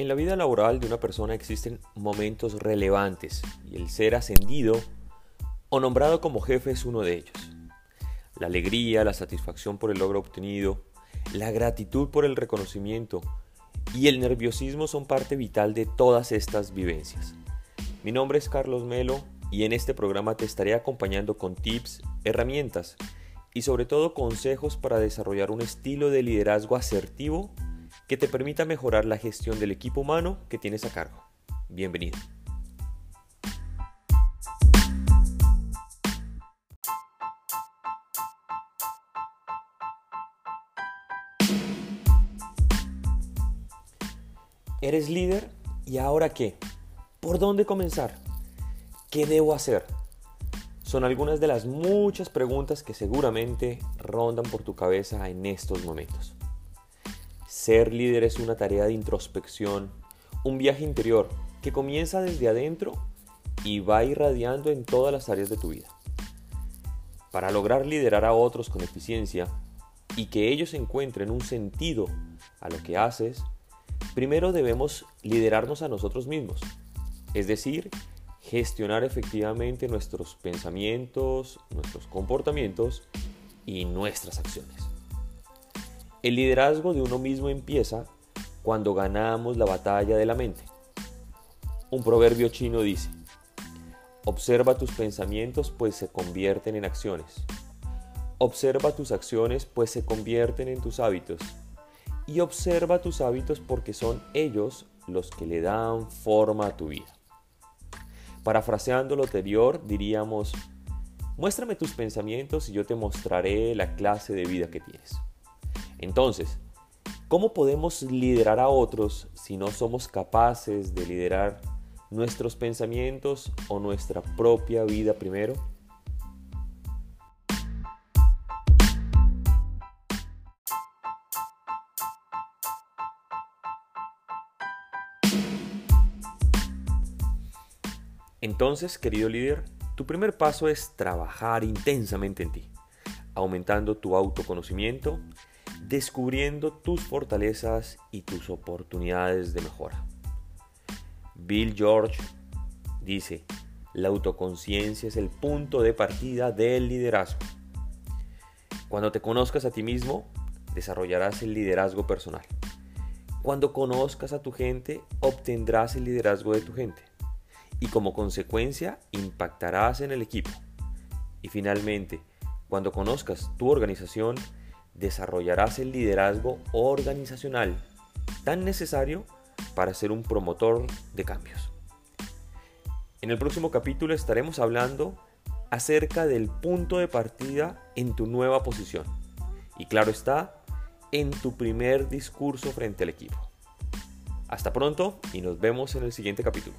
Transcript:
En la vida laboral de una persona existen momentos relevantes y el ser ascendido o nombrado como jefe es uno de ellos. La alegría, la satisfacción por el logro obtenido, la gratitud por el reconocimiento y el nerviosismo son parte vital de todas estas vivencias. Mi nombre es Carlos Melo y en este programa te estaré acompañando con tips, herramientas y sobre todo consejos para desarrollar un estilo de liderazgo asertivo que te permita mejorar la gestión del equipo humano que tienes a cargo. Bienvenido. ¿Eres líder? ¿Y ahora qué? ¿Por dónde comenzar? ¿Qué debo hacer? Son algunas de las muchas preguntas que seguramente rondan por tu cabeza en estos momentos. Ser líder es una tarea de introspección, un viaje interior que comienza desde adentro y va irradiando en todas las áreas de tu vida. Para lograr liderar a otros con eficiencia y que ellos encuentren un sentido a lo que haces, primero debemos liderarnos a nosotros mismos, es decir, gestionar efectivamente nuestros pensamientos, nuestros comportamientos y nuestras acciones. El liderazgo de uno mismo empieza cuando ganamos la batalla de la mente. Un proverbio chino dice, observa tus pensamientos pues se convierten en acciones. Observa tus acciones pues se convierten en tus hábitos. Y observa tus hábitos porque son ellos los que le dan forma a tu vida. Parafraseando lo anterior, diríamos, muéstrame tus pensamientos y yo te mostraré la clase de vida que tienes. Entonces, ¿cómo podemos liderar a otros si no somos capaces de liderar nuestros pensamientos o nuestra propia vida primero? Entonces, querido líder, tu primer paso es trabajar intensamente en ti, aumentando tu autoconocimiento descubriendo tus fortalezas y tus oportunidades de mejora. Bill George dice, la autoconciencia es el punto de partida del liderazgo. Cuando te conozcas a ti mismo, desarrollarás el liderazgo personal. Cuando conozcas a tu gente, obtendrás el liderazgo de tu gente. Y como consecuencia, impactarás en el equipo. Y finalmente, cuando conozcas tu organización, desarrollarás el liderazgo organizacional tan necesario para ser un promotor de cambios. En el próximo capítulo estaremos hablando acerca del punto de partida en tu nueva posición. Y claro está, en tu primer discurso frente al equipo. Hasta pronto y nos vemos en el siguiente capítulo.